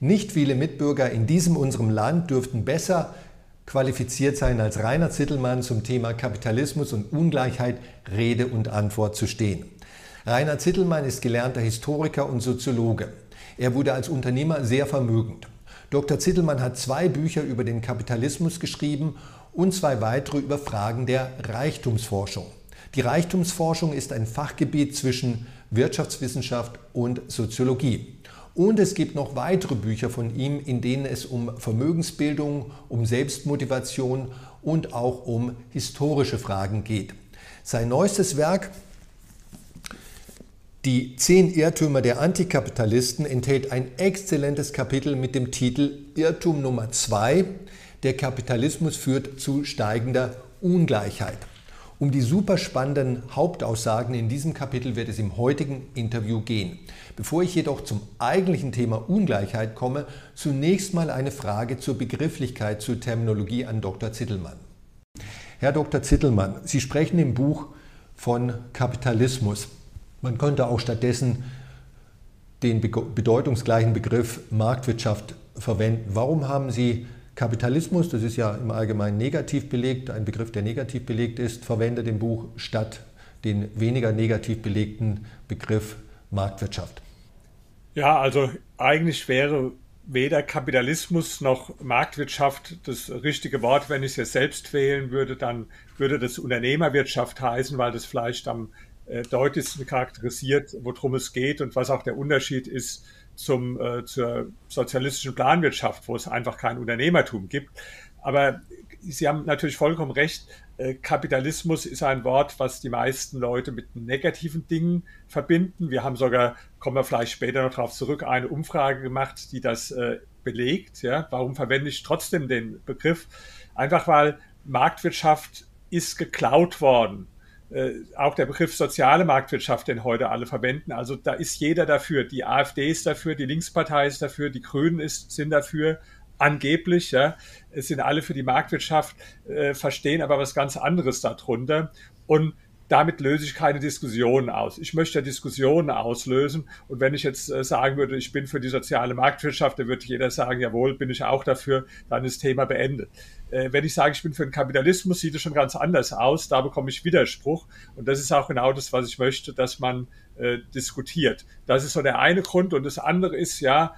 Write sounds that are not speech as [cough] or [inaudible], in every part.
Nicht viele Mitbürger in diesem unserem Land dürften besser qualifiziert sein, als Rainer Zittelmann zum Thema Kapitalismus und Ungleichheit Rede und Antwort zu stehen. Rainer Zittelmann ist gelernter Historiker und Soziologe. Er wurde als Unternehmer sehr vermögend. Dr. Zittelmann hat zwei Bücher über den Kapitalismus geschrieben und zwei weitere über Fragen der Reichtumsforschung. Die Reichtumsforschung ist ein Fachgebiet zwischen Wirtschaftswissenschaft und Soziologie. Und es gibt noch weitere Bücher von ihm, in denen es um Vermögensbildung, um Selbstmotivation und auch um historische Fragen geht. Sein neuestes Werk, Die zehn Irrtümer der Antikapitalisten, enthält ein exzellentes Kapitel mit dem Titel Irrtum Nummer zwei: Der Kapitalismus führt zu steigender Ungleichheit. Um die super spannenden Hauptaussagen in diesem Kapitel wird es im heutigen Interview gehen. Bevor ich jedoch zum eigentlichen Thema Ungleichheit komme, zunächst mal eine Frage zur Begrifflichkeit, zur Terminologie an Dr. Zittelmann. Herr Dr. Zittelmann, Sie sprechen im Buch von Kapitalismus. Man könnte auch stattdessen den bedeutungsgleichen Begriff Marktwirtschaft verwenden. Warum haben Sie Kapitalismus, das ist ja im Allgemeinen negativ belegt, ein Begriff, der negativ belegt ist, verwendet im Buch statt den weniger negativ belegten Begriff Marktwirtschaft. Ja, also eigentlich wäre weder Kapitalismus noch Marktwirtschaft das richtige Wort. Wenn ich es jetzt selbst wählen würde, dann würde das Unternehmerwirtschaft heißen, weil das vielleicht am äh, deutlichsten charakterisiert, worum es geht und was auch der Unterschied ist zum, äh, zur sozialistischen Planwirtschaft, wo es einfach kein Unternehmertum gibt. Aber Sie haben natürlich vollkommen recht. Äh, Kapitalismus ist ein Wort, was die meisten Leute mit negativen Dingen verbinden. Wir haben sogar, kommen wir vielleicht später noch darauf zurück, eine Umfrage gemacht, die das äh, belegt. Ja, warum verwende ich trotzdem den Begriff? Einfach weil Marktwirtschaft ist geklaut worden auch der Begriff soziale Marktwirtschaft, den heute alle verwenden. Also da ist jeder dafür. Die AfD ist dafür, die Linkspartei ist dafür, die Grünen ist, sind dafür. Angeblich, ja, es sind alle für die Marktwirtschaft, äh, verstehen aber was ganz anderes darunter. Und damit löse ich keine Diskussionen aus. Ich möchte Diskussionen auslösen. Und wenn ich jetzt äh, sagen würde, ich bin für die soziale Marktwirtschaft, dann würde jeder sagen, jawohl, bin ich auch dafür, dann ist das Thema beendet. Äh, wenn ich sage, ich bin für den Kapitalismus, sieht es schon ganz anders aus. Da bekomme ich Widerspruch. Und das ist auch genau das, was ich möchte, dass man äh, diskutiert. Das ist so der eine Grund. Und das andere ist ja,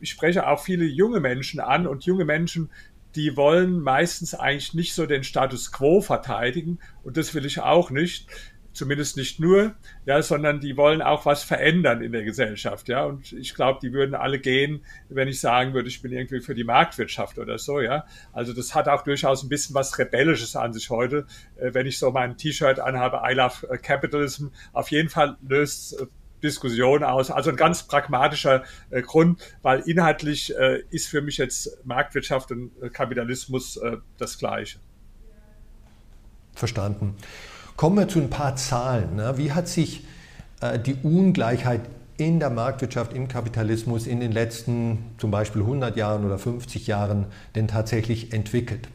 ich spreche auch viele junge Menschen an und junge Menschen die wollen meistens eigentlich nicht so den Status quo verteidigen und das will ich auch nicht, zumindest nicht nur, ja, sondern die wollen auch was verändern in der Gesellschaft, ja, und ich glaube, die würden alle gehen, wenn ich sagen würde, ich bin irgendwie für die Marktwirtschaft oder so, ja, also das hat auch durchaus ein bisschen was Rebellisches an sich heute, äh, wenn ich so mein T-Shirt anhabe, I love Capitalism, auf jeden Fall löst Diskussion aus. Also ein ganz pragmatischer äh, Grund, weil inhaltlich äh, ist für mich jetzt Marktwirtschaft und äh, Kapitalismus äh, das Gleiche. Verstanden. Kommen wir zu ein paar Zahlen. Ne? Wie hat sich äh, die Ungleichheit in der Marktwirtschaft, im Kapitalismus in den letzten zum Beispiel 100 Jahren oder 50 Jahren denn tatsächlich entwickelt?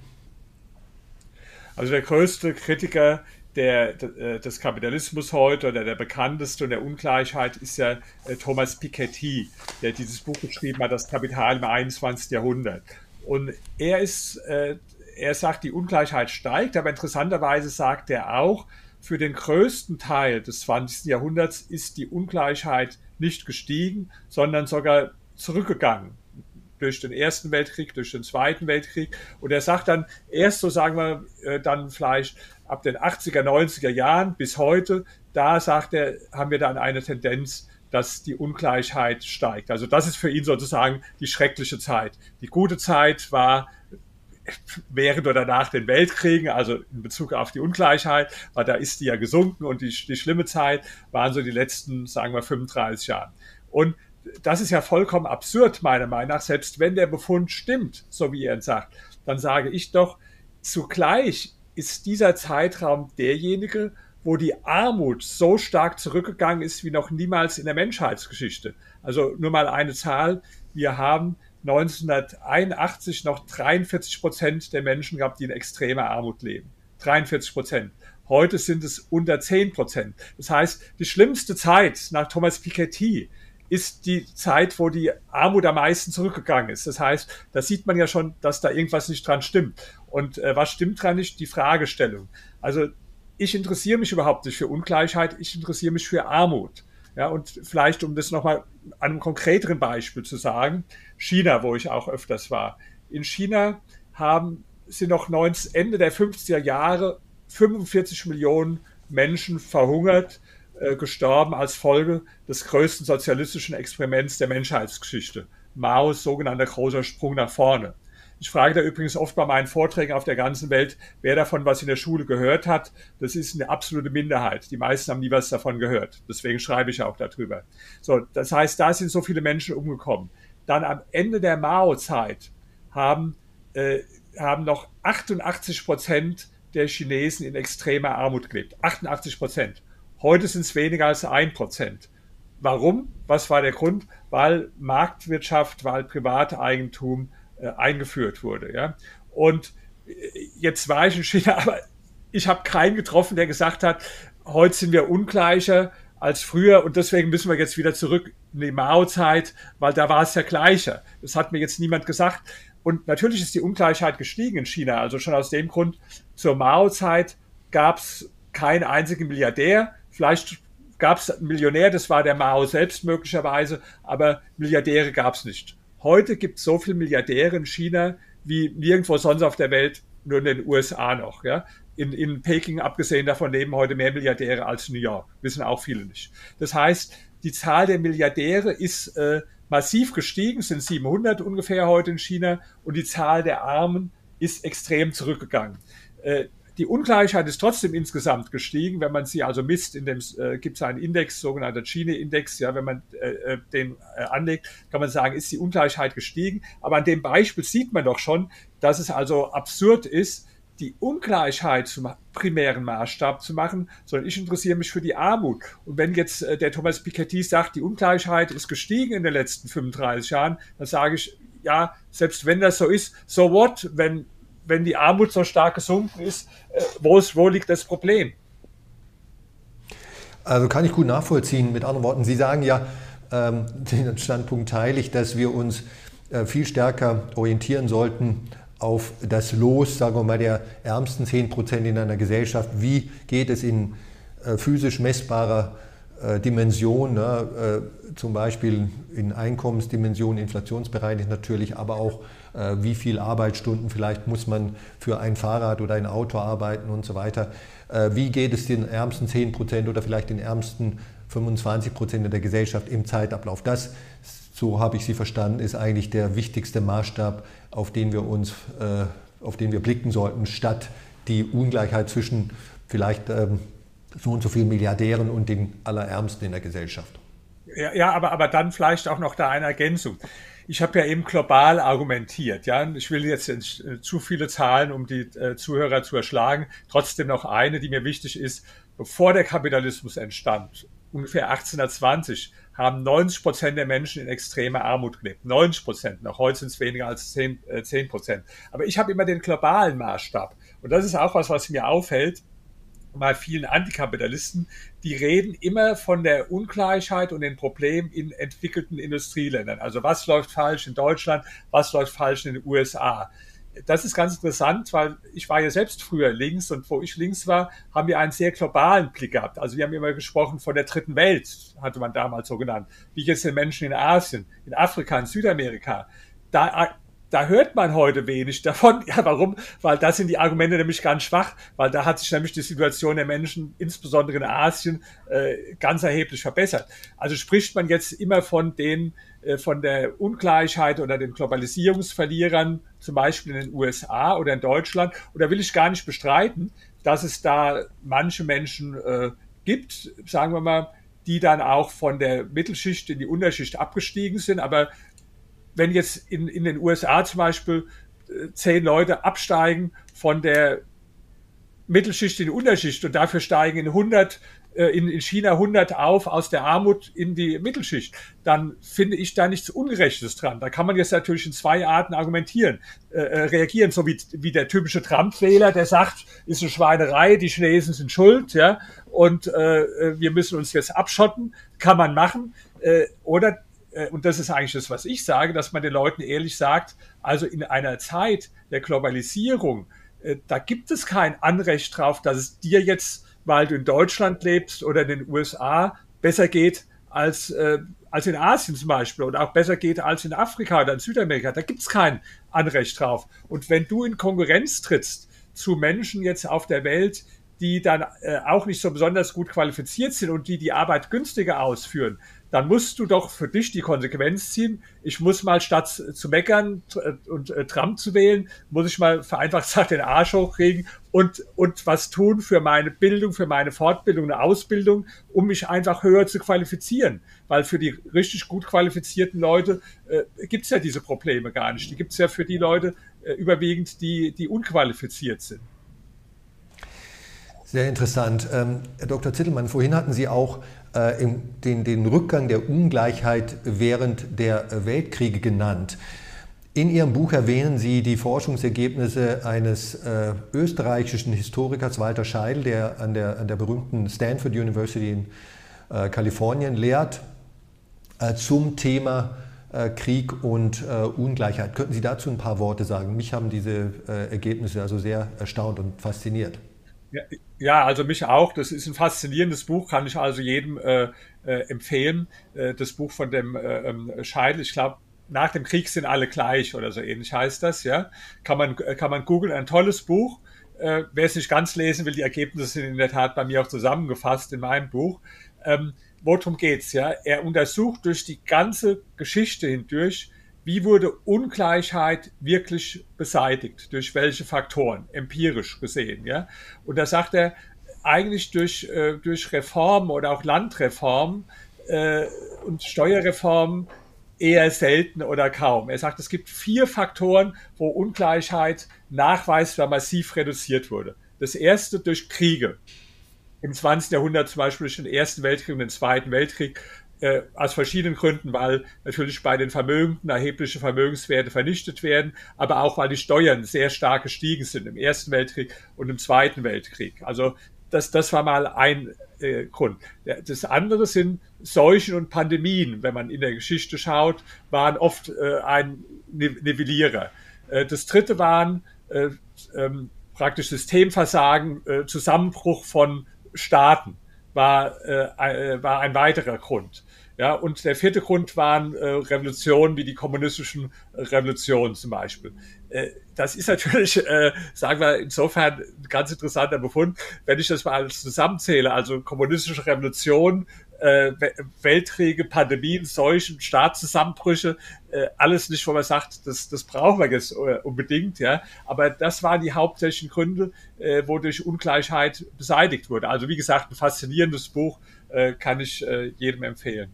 Also der größte Kritiker der, äh, des Kapitalismus heute oder der bekannteste und der Ungleichheit ist ja äh, Thomas Piketty, der dieses Buch geschrieben hat, Das Kapital im 21. Jahrhundert. Und er ist, äh, er sagt, die Ungleichheit steigt, aber interessanterweise sagt er auch, für den größten Teil des 20. Jahrhunderts ist die Ungleichheit nicht gestiegen, sondern sogar zurückgegangen durch den Ersten Weltkrieg, durch den Zweiten Weltkrieg. Und er sagt dann, erst so sagen wir dann vielleicht ab den 80er, 90er Jahren bis heute, da sagt er, haben wir dann eine Tendenz, dass die Ungleichheit steigt. Also das ist für ihn sozusagen die schreckliche Zeit. Die gute Zeit war während oder nach den Weltkriegen, also in Bezug auf die Ungleichheit, weil da ist die ja gesunken und die, die schlimme Zeit waren so die letzten, sagen wir, 35 Jahre. Und das ist ja vollkommen absurd, meiner Meinung nach, selbst wenn der Befund stimmt, so wie er sagt, dann sage ich doch, zugleich ist dieser Zeitraum derjenige, wo die Armut so stark zurückgegangen ist wie noch niemals in der Menschheitsgeschichte. Also nur mal eine Zahl. Wir haben 1981 noch 43 Prozent der Menschen gehabt, die in extremer Armut leben. 43 Prozent. Heute sind es unter 10 Prozent. Das heißt, die schlimmste Zeit nach Thomas Piketty ist die Zeit, wo die Armut am meisten zurückgegangen ist. Das heißt, da sieht man ja schon, dass da irgendwas nicht dran stimmt. Und äh, was stimmt dran nicht? Die Fragestellung. Also ich interessiere mich überhaupt nicht für Ungleichheit, ich interessiere mich für Armut. Ja, und vielleicht, um das nochmal an einem konkreteren Beispiel zu sagen, China, wo ich auch öfters war. In China haben, sind noch 19, Ende der 50er Jahre 45 Millionen Menschen verhungert, äh, gestorben als Folge des größten sozialistischen Experiments der Menschheitsgeschichte. Maos sogenannter großer Sprung nach vorne. Ich frage da übrigens oft bei meinen Vorträgen auf der ganzen Welt, wer davon was in der Schule gehört hat. Das ist eine absolute Minderheit. Die meisten haben nie was davon gehört. Deswegen schreibe ich auch darüber. So, das heißt, da sind so viele Menschen umgekommen. Dann am Ende der Mao-Zeit haben, äh, haben noch 88 Prozent der Chinesen in extremer Armut gelebt. 88 Prozent. Heute sind es weniger als ein Prozent. Warum? Was war der Grund? Weil Marktwirtschaft, weil Privateigentum äh, eingeführt wurde. Ja? Und äh, jetzt war ich in China, [laughs] aber ich habe keinen getroffen, der gesagt hat, heute sind wir ungleicher als früher und deswegen müssen wir jetzt wieder zurück in die Mao-Zeit, weil da war es ja gleicher. Das hat mir jetzt niemand gesagt. Und natürlich ist die Ungleichheit gestiegen in China. Also schon aus dem Grund, zur Mao-Zeit gab es keinen einzigen Milliardär. Vielleicht gab es einen Millionär, das war der Mao selbst möglicherweise, aber Milliardäre gab es nicht. Heute gibt es so viele Milliardäre in China wie nirgendwo sonst auf der Welt, nur in den USA noch. Ja? In, in Peking, abgesehen davon, leben heute mehr Milliardäre als in New York. Wissen auch viele nicht. Das heißt, die Zahl der Milliardäre ist äh, massiv gestiegen, sind 700 ungefähr heute in China und die Zahl der Armen ist extrem zurückgegangen. Äh, die Ungleichheit ist trotzdem insgesamt gestiegen, wenn man sie also misst. In dem äh, gibt es einen Index, sogenannter Gini-Index. Ja, wenn man äh, äh, den äh, anlegt, kann man sagen, ist die Ungleichheit gestiegen. Aber an dem Beispiel sieht man doch schon, dass es also absurd ist, die Ungleichheit zum primären Maßstab zu machen, sondern ich interessiere mich für die Armut. Und wenn jetzt äh, der Thomas Piketty sagt, die Ungleichheit ist gestiegen in den letzten 35 Jahren, dann sage ich, ja, selbst wenn das so ist, so what, wenn wenn die Armut so stark gesunken ist, äh, wo, ist, wo liegt das Problem? Also kann ich gut nachvollziehen. Mit anderen Worten, Sie sagen ja, ähm, [laughs] den Standpunkt teile ich, dass wir uns äh, viel stärker orientieren sollten auf das Los, sagen wir mal, der ärmsten 10 Prozent in einer Gesellschaft. Wie geht es in äh, physisch messbarer äh, Dimension, ne? äh, zum Beispiel in Einkommensdimension, inflationsbereinigt natürlich, aber auch wie viel Arbeitsstunden vielleicht muss man für ein Fahrrad oder ein Auto arbeiten und so weiter. Äh, wie geht es den ärmsten 10 Prozent oder vielleicht den ärmsten 25 Prozent der Gesellschaft im Zeitablauf? Das, so habe ich Sie verstanden, ist eigentlich der wichtigste Maßstab, auf den wir uns, äh, auf den wir blicken sollten, statt die Ungleichheit zwischen vielleicht ähm, so und so vielen Milliardären und den Allerärmsten in der Gesellschaft. Ja, ja aber, aber dann vielleicht auch noch da eine Ergänzung ich habe ja eben global argumentiert. Ja, ich will jetzt äh, zu viele Zahlen, um die äh, Zuhörer zu erschlagen. Trotzdem noch eine, die mir wichtig ist. Bevor der Kapitalismus entstand, ungefähr 1820, haben 90 Prozent der Menschen in extremer Armut gelebt. 90 Prozent. Noch heute sind es weniger als 10 äh, Prozent. Aber ich habe immer den globalen Maßstab. Und das ist auch was, was mir auffällt bei vielen Antikapitalisten, die reden immer von der Ungleichheit und den Problemen in entwickelten Industrieländern. Also was läuft falsch in Deutschland, was läuft falsch in den USA. Das ist ganz interessant, weil ich war ja selbst früher links und wo ich links war, haben wir einen sehr globalen Blick gehabt. Also wir haben immer gesprochen von der dritten Welt, hatte man damals so genannt. Wie jetzt den Menschen in Asien, in Afrika, in Südamerika. Da da hört man heute wenig davon. Ja, warum? Weil da sind die Argumente nämlich ganz schwach, weil da hat sich nämlich die Situation der Menschen, insbesondere in Asien, äh, ganz erheblich verbessert. Also spricht man jetzt immer von den, äh, von der Ungleichheit oder den Globalisierungsverlierern, zum Beispiel in den USA oder in Deutschland. Und da will ich gar nicht bestreiten, dass es da manche Menschen äh, gibt, sagen wir mal, die dann auch von der Mittelschicht in die Unterschicht abgestiegen sind. Aber wenn jetzt in, in den USA zum Beispiel äh, zehn Leute absteigen von der Mittelschicht in die Unterschicht und dafür steigen in 100 äh, in, in China 100 auf aus der Armut in die Mittelschicht, dann finde ich da nichts Ungerechtes dran. Da kann man jetzt natürlich in zwei Arten argumentieren, äh, äh reagieren, so wie, wie der typische Trump-Wähler, der sagt, ist eine Schweinerei, die Chinesen sind schuld, ja, und äh, wir müssen uns jetzt abschotten, kann man machen. Äh, oder und das ist eigentlich das, was ich sage, dass man den Leuten ehrlich sagt, also in einer Zeit der Globalisierung, äh, da gibt es kein Anrecht drauf, dass es dir jetzt, weil du in Deutschland lebst oder in den USA, besser geht als, äh, als in Asien zum Beispiel oder auch besser geht als in Afrika oder in Südamerika. Da gibt es kein Anrecht drauf. Und wenn du in Konkurrenz trittst zu Menschen jetzt auf der Welt, die dann äh, auch nicht so besonders gut qualifiziert sind und die die Arbeit günstiger ausführen, dann musst du doch für dich die Konsequenz ziehen. Ich muss mal statt zu meckern und äh, Trump zu wählen, muss ich mal vereinfacht gesagt den Arsch hochkriegen und, und was tun für meine Bildung, für meine Fortbildung, eine Ausbildung, um mich einfach höher zu qualifizieren. Weil für die richtig gut qualifizierten Leute äh, gibt es ja diese Probleme gar nicht. Die gibt es ja für die Leute äh, überwiegend, die, die unqualifiziert sind. Sehr interessant. Ähm, Herr Dr. Zittelmann, vorhin hatten Sie auch äh, den, den Rückgang der Ungleichheit während der Weltkriege genannt. In Ihrem Buch erwähnen Sie die Forschungsergebnisse eines äh, österreichischen Historikers, Walter Scheidel, der an der, an der berühmten Stanford University in äh, Kalifornien lehrt, äh, zum Thema äh, Krieg und äh, Ungleichheit. Könnten Sie dazu ein paar Worte sagen? Mich haben diese Ergebnisse also sehr erstaunt und fasziniert. Ja, also mich auch. Das ist ein faszinierendes Buch, kann ich also jedem äh, äh, empfehlen. Äh, das Buch von dem äh, ähm, Scheidel, ich glaube, nach dem Krieg sind alle gleich oder so ähnlich heißt das, ja. Kann man, äh, kann man googeln, ein tolles Buch. Äh, wer es nicht ganz lesen will, die Ergebnisse sind in der Tat bei mir auch zusammengefasst in meinem Buch. Ähm, worum geht's, ja? Er untersucht durch die ganze Geschichte hindurch, wie wurde Ungleichheit wirklich beseitigt? Durch welche Faktoren? Empirisch gesehen, ja? Und da sagt er, eigentlich durch, äh, durch Reformen oder auch Landreformen äh, und Steuerreformen eher selten oder kaum. Er sagt, es gibt vier Faktoren, wo Ungleichheit nachweisbar massiv reduziert wurde. Das erste durch Kriege. Im 20. Jahrhundert zum Beispiel durch den Ersten Weltkrieg und den Zweiten Weltkrieg äh, aus verschiedenen Gründen, weil natürlich bei den Vermögenden erhebliche Vermögenswerte vernichtet werden, aber auch weil die Steuern sehr stark gestiegen sind im Ersten Weltkrieg und im Zweiten Weltkrieg. Also das, das war mal ein äh, Grund. Das andere sind Seuchen und Pandemien. Wenn man in der Geschichte schaut, waren oft äh, ein Nivellierer. Äh, das dritte waren äh, ähm, praktisch Systemversagen, äh, Zusammenbruch von Staaten war, äh, war ein weiterer Grund. Ja, und der vierte Grund waren äh, Revolutionen wie die kommunistischen Revolutionen zum Beispiel. Äh, das ist natürlich, äh, sagen wir, insofern ein ganz interessanter Befund, wenn ich das mal alles zusammenzähle, also kommunistische Revolution, äh, Weltkriege, Pandemien, Seuchen, Staatszusammenbrüche, äh, alles nicht, wo man sagt, das, das brauchen wir jetzt äh, unbedingt, ja. Aber das waren die hauptsächlichen Gründe, äh, wodurch Ungleichheit beseitigt wurde. Also wie gesagt, ein faszinierendes Buch äh, kann ich äh, jedem empfehlen.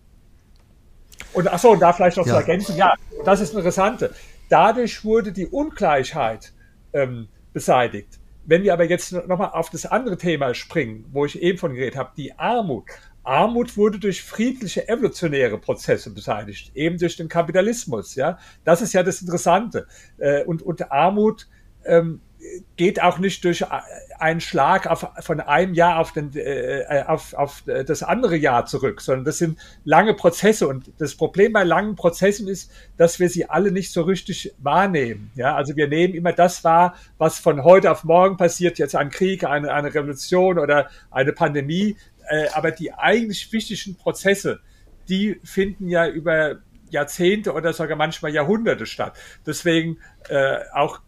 Und achso, und da vielleicht noch ja. zu ergänzen, ja, das ist Interessante. Dadurch wurde die Ungleichheit ähm, beseitigt. Wenn wir aber jetzt nochmal auf das andere Thema springen, wo ich eben von geredet habe, die Armut. Armut wurde durch friedliche evolutionäre Prozesse beseitigt, eben durch den Kapitalismus. Ja, das ist ja das Interessante. Äh, und, und Armut ähm, geht auch nicht durch einen Schlag auf, von einem Jahr auf, den, äh, auf, auf das andere Jahr zurück, sondern das sind lange Prozesse. Und das Problem bei langen Prozessen ist, dass wir sie alle nicht so richtig wahrnehmen. Ja, also wir nehmen immer das wahr, was von heute auf morgen passiert, jetzt ein Krieg, eine, eine Revolution oder eine Pandemie. Äh, aber die eigentlich wichtigen Prozesse, die finden ja über Jahrzehnte oder sogar manchmal Jahrhunderte statt. Deswegen äh, auch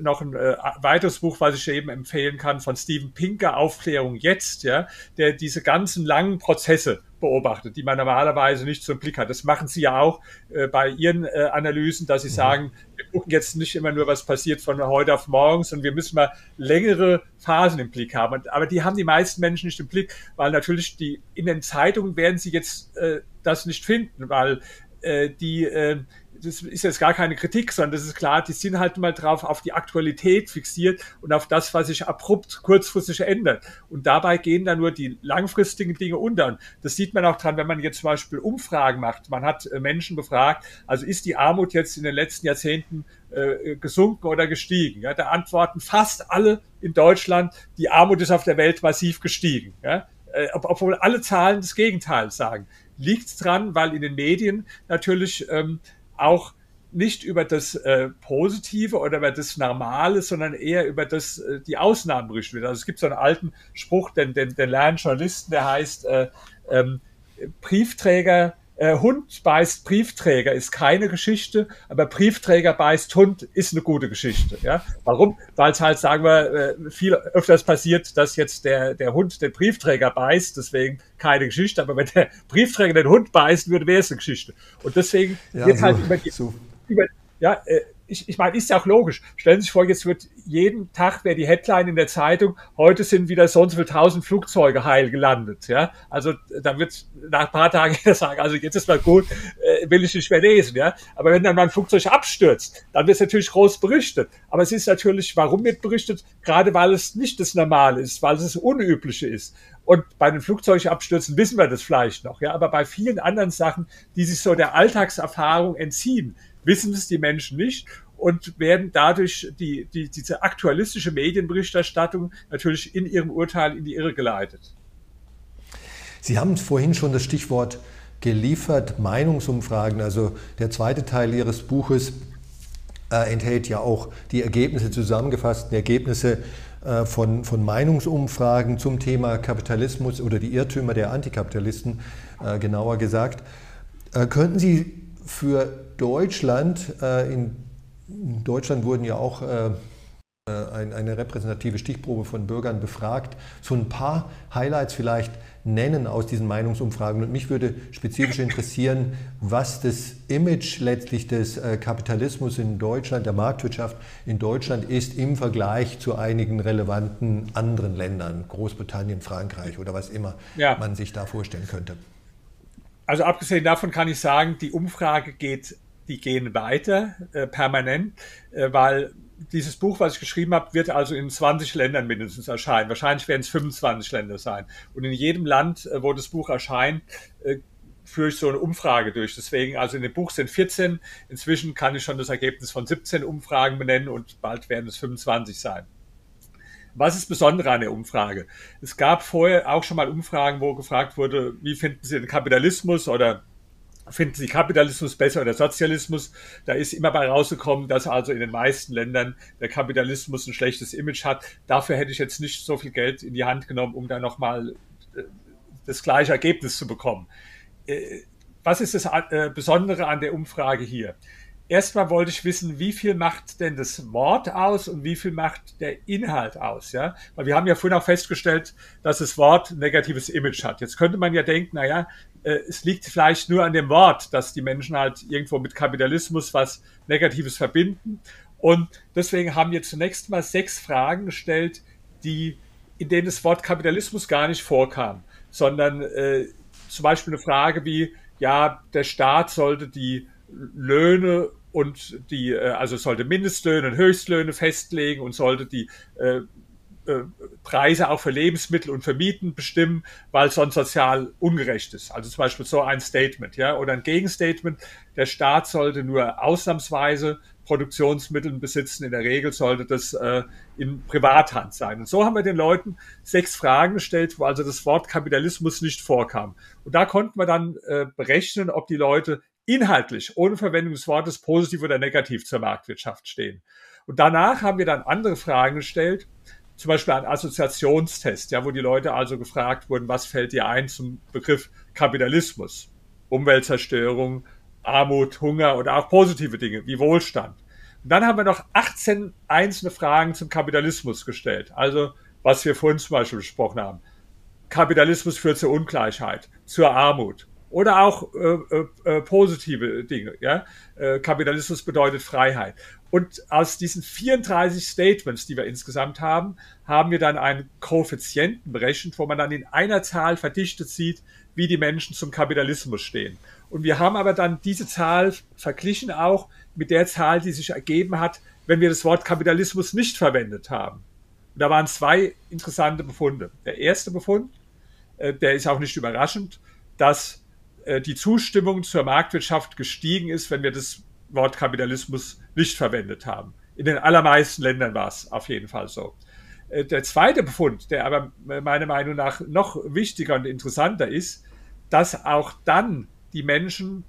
noch ein äh, weiteres Buch, was ich eben empfehlen kann, von Steven Pinker, Aufklärung jetzt, ja, der diese ganzen langen Prozesse beobachtet, die man normalerweise nicht so im Blick hat. Das machen Sie ja auch äh, bei Ihren äh, Analysen, dass Sie mhm. sagen, wir gucken jetzt nicht immer nur, was passiert von heute auf morgen, sondern wir müssen mal längere Phasen im Blick haben. Aber die haben die meisten Menschen nicht im Blick, weil natürlich die in den Zeitungen werden Sie jetzt äh, das nicht finden, weil äh, die äh, das ist jetzt gar keine Kritik, sondern das ist klar, die sind halt mal drauf auf die Aktualität fixiert und auf das, was sich abrupt kurzfristig ändert. Und dabei gehen dann nur die langfristigen Dinge unter. Und das sieht man auch dran, wenn man jetzt zum Beispiel Umfragen macht. Man hat äh, Menschen befragt, also ist die Armut jetzt in den letzten Jahrzehnten äh, gesunken oder gestiegen? Ja, da antworten fast alle in Deutschland, die Armut ist auf der Welt massiv gestiegen. Ja? Äh, obwohl alle Zahlen das Gegenteil sagen liegt dran, weil in den Medien natürlich ähm, auch nicht über das äh, Positive oder über das Normale, sondern eher über das, äh, die Ausnahmen berichtet wird. Also es gibt so einen alten Spruch, den, den, den lernen Journalisten, der heißt, äh, ähm, Briefträger äh, Hund beißt Briefträger ist keine Geschichte, aber Briefträger beißt Hund ist eine gute Geschichte. Ja? Warum? Weil es halt, sagen wir, äh, viel öfters passiert, dass jetzt der, der Hund den Briefträger beißt, deswegen keine Geschichte, aber wenn der Briefträger den Hund beißen würde, wäre es eine Geschichte. Und deswegen ja, wird so, halt über die, so. über, ja, äh, ich, ich meine, ist ja auch logisch. Stellen Sie sich vor, jetzt wird jeden Tag wäre die Headline in der Zeitung, heute sind wieder so und so viele tausend Flugzeuge heil gelandet. Ja, also da wird nach ein paar Tagen sagen, also jetzt ist mal gut, äh, will ich nicht mehr lesen. Ja, aber wenn dann mal ein Flugzeug abstürzt, dann wird es natürlich groß berichtet. Aber es ist natürlich, warum wird berichtet? Gerade weil es nicht das Normale ist, weil es das Unübliche ist. Und bei den Flugzeugabstürzen wissen wir das vielleicht noch, ja, aber bei vielen anderen Sachen, die sich so der Alltagserfahrung entziehen, wissen es die Menschen nicht und werden dadurch die, die, diese aktualistische Medienberichterstattung natürlich in ihrem Urteil in die Irre geleitet. Sie haben vorhin schon das Stichwort geliefert, Meinungsumfragen. Also der zweite Teil Ihres Buches äh, enthält ja auch die Ergebnisse, zusammengefassten Ergebnisse äh, von, von Meinungsumfragen zum Thema Kapitalismus oder die Irrtümer der Antikapitalisten, äh, genauer gesagt. Äh, könnten Sie für Deutschland, äh, in Deutschland wurden ja auch äh, eine repräsentative Stichprobe von Bürgern befragt, so ein paar Highlights vielleicht nennen aus diesen Meinungsumfragen. Und mich würde spezifisch interessieren, was das Image letztlich des Kapitalismus in Deutschland, der Marktwirtschaft in Deutschland ist im Vergleich zu einigen relevanten anderen Ländern, Großbritannien, Frankreich oder was immer ja. man sich da vorstellen könnte. Also abgesehen davon kann ich sagen, die Umfrage geht, die gehen weiter äh, permanent, äh, weil dieses Buch, was ich geschrieben habe, wird also in 20 Ländern mindestens erscheinen. Wahrscheinlich werden es 25 Länder sein. Und in jedem Land, äh, wo das Buch erscheint, äh, führe ich so eine Umfrage durch. Deswegen, also in dem Buch sind 14. Inzwischen kann ich schon das Ergebnis von 17 Umfragen benennen und bald werden es 25 sein. Was ist besonders an der Umfrage? Es gab vorher auch schon mal Umfragen, wo gefragt wurde, wie finden Sie den Kapitalismus oder finden Sie Kapitalismus besser oder Sozialismus? Da ist immer bei rausgekommen, dass also in den meisten Ländern der Kapitalismus ein schlechtes Image hat. Dafür hätte ich jetzt nicht so viel Geld in die Hand genommen, um da nochmal äh, das gleiche Ergebnis zu bekommen. Äh, was ist das äh, Besondere an der Umfrage hier? Erstmal wollte ich wissen, wie viel macht denn das Wort aus und wie viel macht der Inhalt aus, ja? Weil wir haben ja vorhin auch festgestellt, dass das Wort ein negatives Image hat. Jetzt könnte man ja denken, naja, äh, es liegt vielleicht nur an dem Wort, dass die Menschen halt irgendwo mit Kapitalismus was Negatives verbinden. Und deswegen haben wir zunächst mal sechs Fragen gestellt, die, in denen das Wort Kapitalismus gar nicht vorkam, sondern äh, zum Beispiel eine Frage wie, ja, der Staat sollte die Löhne und die, äh, also sollte Mindestlöhne und Höchstlöhne festlegen und sollte die äh, äh, Preise auch für Lebensmittel und für Mieten bestimmen, weil es sonst sozial ungerecht ist. Also zum Beispiel so ein Statement, ja, oder ein Gegenstatement. Der Staat sollte nur ausnahmsweise Produktionsmittel besitzen. In der Regel sollte das äh, in Privathand sein. Und so haben wir den Leuten sechs Fragen gestellt, wo also das Wort Kapitalismus nicht vorkam. Und da konnten wir dann äh, berechnen, ob die Leute inhaltlich, ohne Verwendung des Wortes positiv oder negativ zur Marktwirtschaft stehen. Und danach haben wir dann andere Fragen gestellt, zum Beispiel einen Assoziationstest, ja, wo die Leute also gefragt wurden, was fällt dir ein zum Begriff Kapitalismus, Umweltzerstörung, Armut, Hunger oder auch positive Dinge wie Wohlstand. Und dann haben wir noch 18 einzelne Fragen zum Kapitalismus gestellt. Also, was wir vorhin zum Beispiel besprochen haben. Kapitalismus führt zur Ungleichheit, zur Armut, oder auch äh, äh, äh, positive Dinge. Ja? Äh, Kapitalismus bedeutet Freiheit. Und aus diesen 34 Statements, die wir insgesamt haben, haben wir dann einen Koeffizienten berechnet, wo man dann in einer Zahl verdichtet sieht, wie die Menschen zum Kapitalismus stehen. Und wir haben aber dann diese Zahl verglichen auch mit der Zahl, die sich ergeben hat, wenn wir das Wort Kapitalismus nicht verwendet haben. Und da waren zwei interessante Befunde. Der erste Befund, äh, der ist auch nicht überraschend, dass die Zustimmung zur Marktwirtschaft gestiegen ist, wenn wir das Wort Kapitalismus nicht verwendet haben. In den allermeisten Ländern war es auf jeden Fall so. Äh, der zweite Befund, der aber meiner Meinung nach noch wichtiger und interessanter ist, dass auch dann die Menschen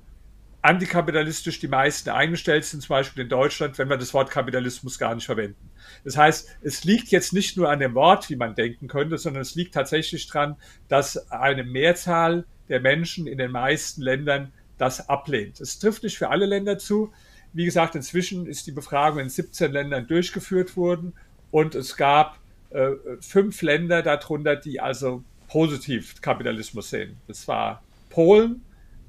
antikapitalistisch die meisten eingestellt sind, zum Beispiel in Deutschland, wenn wir das Wort Kapitalismus gar nicht verwenden. Das heißt, es liegt jetzt nicht nur an dem Wort, wie man denken könnte, sondern es liegt tatsächlich daran, dass eine Mehrzahl der Menschen in den meisten Ländern das ablehnt. Es trifft nicht für alle Länder zu. Wie gesagt, inzwischen ist die Befragung in 17 Ländern durchgeführt worden und es gab äh, fünf Länder darunter, die also positiv Kapitalismus sehen. Das war Polen,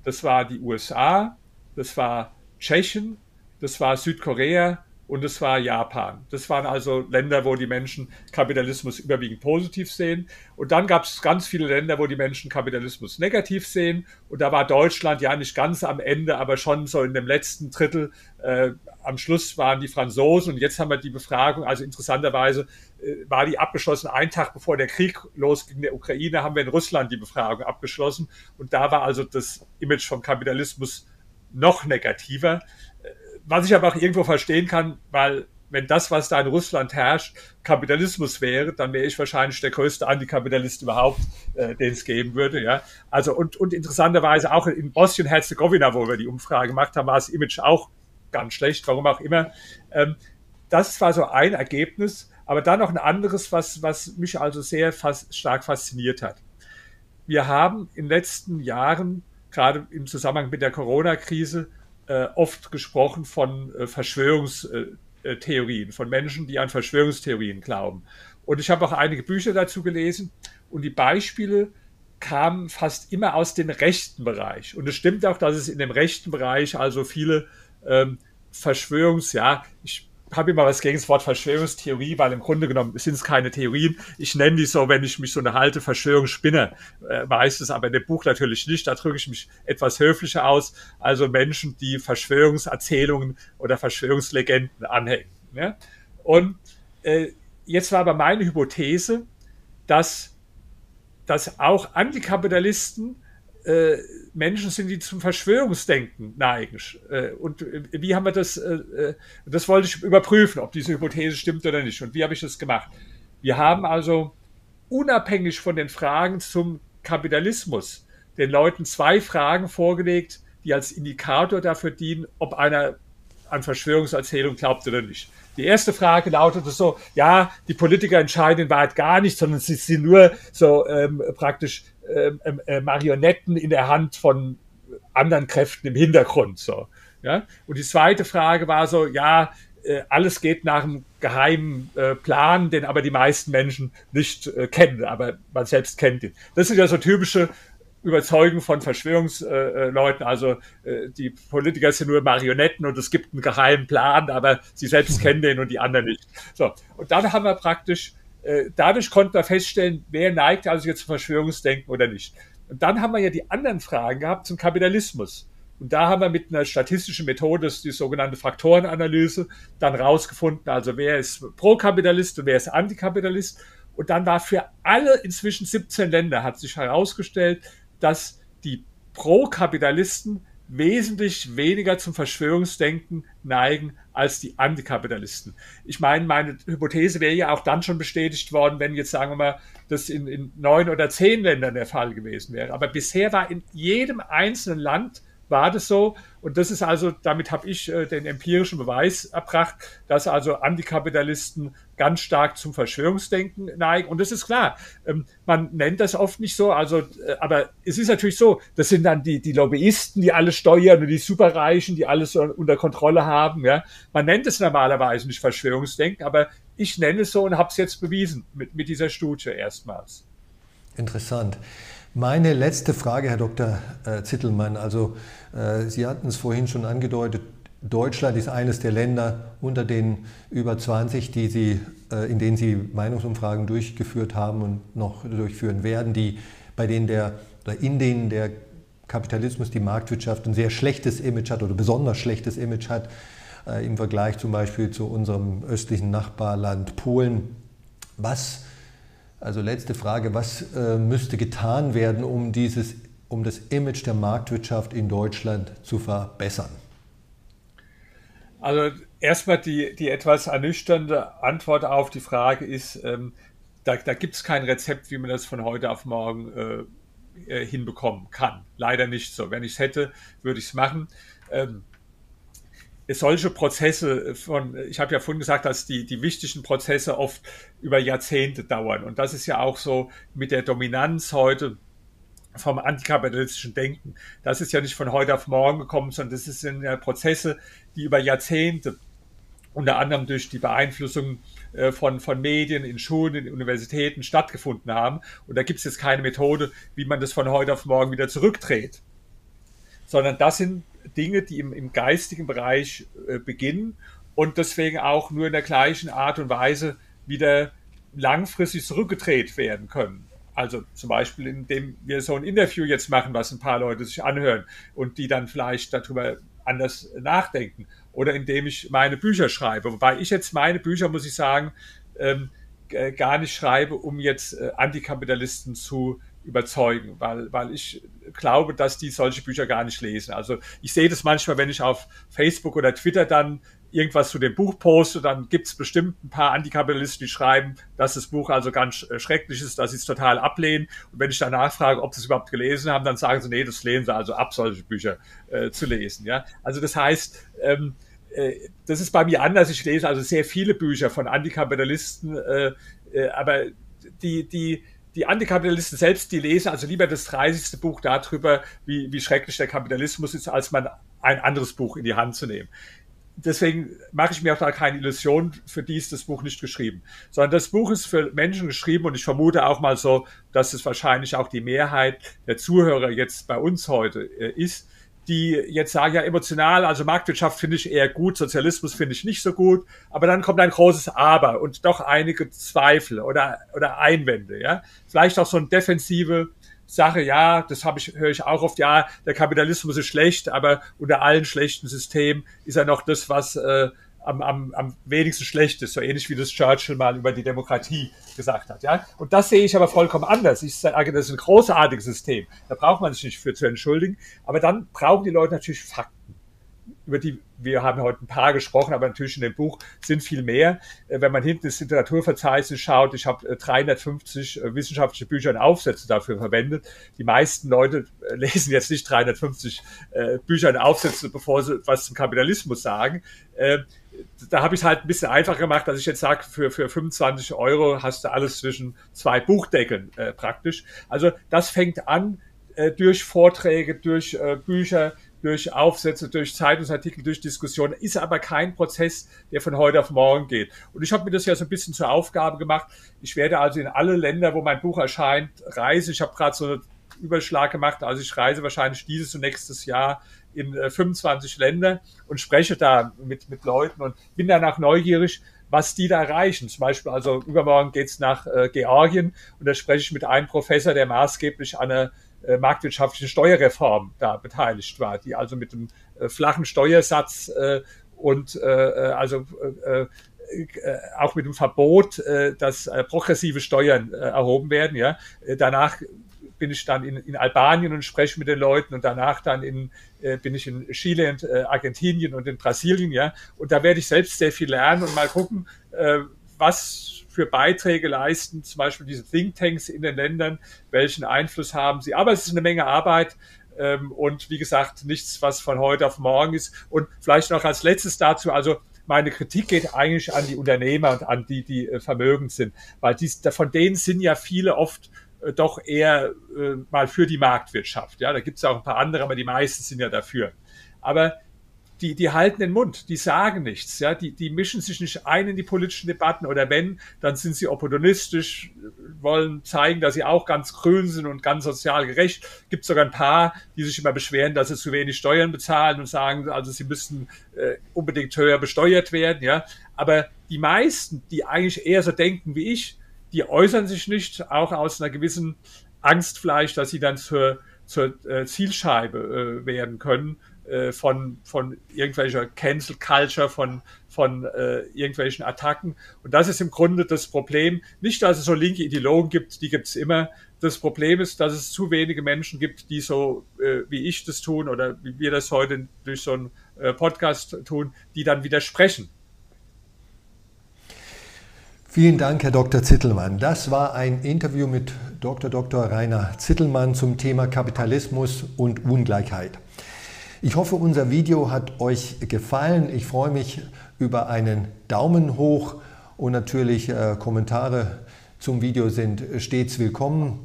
das war die USA, das war Tschechien, das war Südkorea und es war Japan. Das waren also Länder, wo die Menschen Kapitalismus überwiegend positiv sehen. Und dann gab es ganz viele Länder, wo die Menschen Kapitalismus negativ sehen. Und da war Deutschland ja nicht ganz am Ende, aber schon so in dem letzten Drittel. Äh, am Schluss waren die Franzosen und jetzt haben wir die Befragung. Also interessanterweise äh, war die abgeschlossen. Einen Tag bevor der Krieg losging in der Ukraine, haben wir in Russland die Befragung abgeschlossen. Und da war also das Image vom Kapitalismus noch negativer. Was ich aber auch irgendwo verstehen kann, weil wenn das, was da in Russland herrscht, Kapitalismus wäre, dann wäre ich wahrscheinlich der größte Antikapitalist überhaupt, äh, den es geben würde. Ja, also und, und interessanterweise auch in Bosnien-Herzegowina, wo wir die Umfrage gemacht haben, war das Image auch ganz schlecht, warum auch immer. Ähm, das war so ein Ergebnis, aber dann noch ein anderes, was, was mich also sehr fast, stark fasziniert hat. Wir haben in den letzten Jahren gerade im Zusammenhang mit der Corona-Krise äh, oft gesprochen von äh, Verschwörungstheorien, von Menschen, die an Verschwörungstheorien glauben. Und ich habe auch einige Bücher dazu gelesen und die Beispiele kamen fast immer aus dem rechten Bereich. Und es stimmt auch, dass es in dem rechten Bereich also viele ähm, Verschwörungs, ja, ich habe immer was gegen das Wort Verschwörungstheorie, weil im Grunde genommen sind es keine Theorien. Ich nenne die so, wenn ich mich so eine halte, Verschwörungsspinner, äh, weiß es aber in dem Buch natürlich nicht. Da drücke ich mich etwas höflicher aus. Also Menschen, die Verschwörungserzählungen oder Verschwörungslegenden anhängen. Ne? Und äh, jetzt war aber meine Hypothese, dass, dass auch Antikapitalisten äh, Menschen sind, die zum Verschwörungsdenken neigen. Äh, und äh, wie haben wir das, äh, äh, das wollte ich überprüfen, ob diese Hypothese stimmt oder nicht. Und wie habe ich das gemacht? Wir haben also unabhängig von den Fragen zum Kapitalismus den Leuten zwei Fragen vorgelegt, die als Indikator dafür dienen, ob einer an Verschwörungserzählung glaubt oder nicht. Die erste Frage lautete so, ja, die Politiker entscheiden in Wahrheit gar nicht, sondern sie sind nur so ähm, praktisch äh, Marionetten in der Hand von anderen Kräften im Hintergrund. So, ja? Und die zweite Frage war so, ja, äh, alles geht nach einem geheimen äh, Plan, den aber die meisten Menschen nicht äh, kennen, aber man selbst kennt ihn. Das sind ja so typische Überzeugen von Verschwörungsleuten. Also die Politiker sind nur Marionetten und es gibt einen geheimen Plan, aber sie selbst [laughs] kennen den und die anderen nicht. So, und dann haben wir praktisch dadurch konnten wir feststellen, wer neigt also jetzt zum Verschwörungsdenken oder nicht. Und dann haben wir ja die anderen Fragen gehabt zum Kapitalismus. Und da haben wir mit einer statistischen Methode, die sogenannte Faktorenanalyse, dann rausgefunden, also wer ist Pro-Kapitalist und wer ist Antikapitalist. Und dann war für alle inzwischen 17 Länder hat sich herausgestellt, dass die Pro-Kapitalisten wesentlich weniger zum Verschwörungsdenken neigen als die Antikapitalisten. Ich meine, meine Hypothese wäre ja auch dann schon bestätigt worden, wenn jetzt, sagen wir mal, das in, in neun oder zehn Ländern der Fall gewesen wäre. Aber bisher war in jedem einzelnen Land war das so. Und das ist also, damit habe ich äh, den empirischen Beweis erbracht, dass also Antikapitalisten ganz stark zum Verschwörungsdenken neigen. Und das ist klar, ähm, man nennt das oft nicht so, also, äh, aber es ist natürlich so, das sind dann die, die Lobbyisten, die alles steuern und die Superreichen, die alles unter Kontrolle haben. Ja. Man nennt es normalerweise nicht Verschwörungsdenken, aber ich nenne es so und habe es jetzt bewiesen mit, mit dieser Studie erstmals. Interessant. Meine letzte Frage, Herr Dr. Äh, Zittelmann. Also äh, Sie hatten es vorhin schon angedeutet, Deutschland ist eines der Länder unter den über 20, die Sie, äh, in denen Sie Meinungsumfragen durchgeführt haben und noch durchführen werden, die, bei denen der, oder in denen der Kapitalismus, die Marktwirtschaft ein sehr schlechtes Image hat oder besonders schlechtes Image hat im Vergleich zum Beispiel zu unserem östlichen Nachbarland Polen. Was also letzte Frage, was äh, müsste getan werden, um, dieses, um das Image der Marktwirtschaft in Deutschland zu verbessern? Also erstmal die, die etwas ernüchternde Antwort auf die Frage ist, ähm, da, da gibt es kein Rezept, wie man das von heute auf morgen äh, äh, hinbekommen kann. Leider nicht so. Wenn ich es hätte, würde ich es machen. Ähm, solche Prozesse von, ich habe ja vorhin gesagt, dass die, die wichtigen Prozesse oft über Jahrzehnte dauern. Und das ist ja auch so mit der Dominanz heute vom antikapitalistischen Denken. Das ist ja nicht von heute auf morgen gekommen, sondern das sind ja Prozesse, die über Jahrzehnte, unter anderem durch die Beeinflussung äh, von, von Medien in Schulen, in Universitäten stattgefunden haben. Und da gibt es jetzt keine Methode, wie man das von heute auf morgen wieder zurückdreht. Sondern das sind Dinge, die im, im geistigen Bereich äh, beginnen und deswegen auch nur in der gleichen Art und Weise wieder langfristig zurückgedreht werden können. Also zum Beispiel, indem wir so ein Interview jetzt machen, was ein paar Leute sich anhören und die dann vielleicht darüber anders nachdenken. Oder indem ich meine Bücher schreibe. Wobei ich jetzt meine Bücher, muss ich sagen, ähm, gar nicht schreibe, um jetzt äh, Antikapitalisten zu überzeugen, weil, weil ich glaube, dass die solche Bücher gar nicht lesen. Also ich sehe das manchmal, wenn ich auf Facebook oder Twitter dann irgendwas zu dem Buch poste, dann gibt es bestimmt ein paar Antikapitalisten, die schreiben, dass das Buch also ganz äh, schrecklich ist, dass sie es total ablehnen. Und wenn ich danach frage, ob sie es überhaupt gelesen haben, dann sagen sie, nee, das lehnen sie also ab, solche Bücher äh, zu lesen. Ja, Also das heißt, ähm, äh, das ist bei mir anders. Ich lese also sehr viele Bücher von Antikapitalisten, äh, äh, aber die, die, die Antikapitalisten selbst, die lesen also lieber das 30. Buch darüber, wie, wie schrecklich der Kapitalismus ist, als man ein anderes Buch in die Hand zu nehmen. Deswegen mache ich mir auch da keine Illusion, für die ist das Buch nicht geschrieben, sondern das Buch ist für Menschen geschrieben und ich vermute auch mal so, dass es wahrscheinlich auch die Mehrheit der Zuhörer jetzt bei uns heute äh, ist, die jetzt sagen, ja, emotional, also Marktwirtschaft finde ich eher gut, Sozialismus finde ich nicht so gut, aber dann kommt ein großes Aber und doch einige Zweifel oder, oder Einwände, ja. Vielleicht auch so eine defensive Sache, ja, das habe ich, höre ich auch oft, ja, der Kapitalismus ist schlecht, aber unter allen schlechten Systemen ist er noch das, was äh, am, am, am wenigsten schlecht ist, so ähnlich wie das Churchill mal über die Demokratie gesagt hat. Ja? Und das sehe ich aber vollkommen anders. Ich sage, das ist ein großartiges System. Da braucht man sich nicht für zu entschuldigen. Aber dann brauchen die Leute natürlich Fakten über die wir haben heute ein paar gesprochen, aber natürlich in dem Buch sind viel mehr. Äh, wenn man hinten das Literaturverzeichnis schaut, ich habe 350 äh, äh, wissenschaftliche Bücher und Aufsätze dafür verwendet. Die meisten Leute [laughs] lesen jetzt nicht 350 Bücher und Aufsätze, bevor sie was zum Kapitalismus sagen. Da habe ich es halt ein bisschen einfacher gemacht, dass ich jetzt sage, für, für 25 Euro hast du alles zwischen zwei Buchdeckeln praktisch. Also das fängt an durch Vorträge, durch Bücher, durch Aufsätze, durch Zeitungsartikel, durch Diskussionen, ist aber kein Prozess, der von heute auf morgen geht. Und ich habe mir das ja so ein bisschen zur Aufgabe gemacht. Ich werde also in alle Länder, wo mein Buch erscheint, reisen. Ich habe gerade so einen Überschlag gemacht. Also ich reise wahrscheinlich dieses und nächstes Jahr in 25 äh, Länder und spreche da mit, mit Leuten und bin danach neugierig, was die da erreichen. Zum Beispiel, also übermorgen geht's nach äh, Georgien und da spreche ich mit einem Professor, der maßgeblich an einer äh, marktwirtschaftlichen Steuerreform da beteiligt war, die also mit einem äh, flachen Steuersatz äh, und äh, äh also äh, äh, auch mit dem Verbot, äh, dass äh, progressive Steuern äh, erhoben werden. Ja, danach bin ich dann in, in Albanien und spreche mit den Leuten und danach dann in, äh, bin ich in Chile und äh, Argentinien und in Brasilien. Ja, und da werde ich selbst sehr viel lernen und mal gucken, äh, was für Beiträge leisten, zum Beispiel diese Thinktanks in den Ländern, welchen Einfluss haben sie. Aber es ist eine Menge Arbeit ähm, und wie gesagt, nichts, was von heute auf morgen ist. Und vielleicht noch als letztes dazu, also meine Kritik geht eigentlich an die Unternehmer und an die, die äh, vermögend sind, weil dies, von denen sind ja viele oft äh, doch eher äh, mal für die Marktwirtschaft. Ja, da gibt es auch ein paar andere, aber die meisten sind ja dafür. Aber die, die halten den Mund, die sagen nichts, ja, die, die mischen sich nicht ein in die politischen Debatten oder wenn, dann sind sie opportunistisch, wollen zeigen, dass sie auch ganz grün sind und ganz sozial gerecht. Gibt sogar ein paar, die sich immer beschweren, dass sie zu wenig Steuern bezahlen und sagen, also sie müssten äh, unbedingt höher besteuert werden, ja. Aber die meisten, die eigentlich eher so denken wie ich, die äußern sich nicht, auch aus einer gewissen Angst vielleicht, dass sie dann zur, zur äh, Zielscheibe äh, werden können äh, von, von irgendwelcher Cancel Culture, von, von äh, irgendwelchen Attacken. Und das ist im Grunde das Problem. Nicht, dass es so linke Ideologen gibt, die gibt es immer. Das Problem ist, dass es zu wenige Menschen gibt, die so äh, wie ich das tun oder wie wir das heute durch so einen äh, Podcast tun, die dann widersprechen. Vielen Dank, Herr Dr. Zittelmann. Das war ein Interview mit Dr. Dr. Rainer Zittelmann zum Thema Kapitalismus und Ungleichheit. Ich hoffe, unser Video hat euch gefallen. Ich freue mich über einen Daumen hoch und natürlich äh, Kommentare zum Video sind stets willkommen.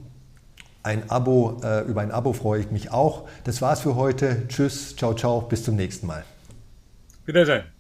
Ein Abo, äh, über ein Abo freue ich mich auch. Das war's für heute. Tschüss, ciao, ciao, bis zum nächsten Mal. Wiedersehen.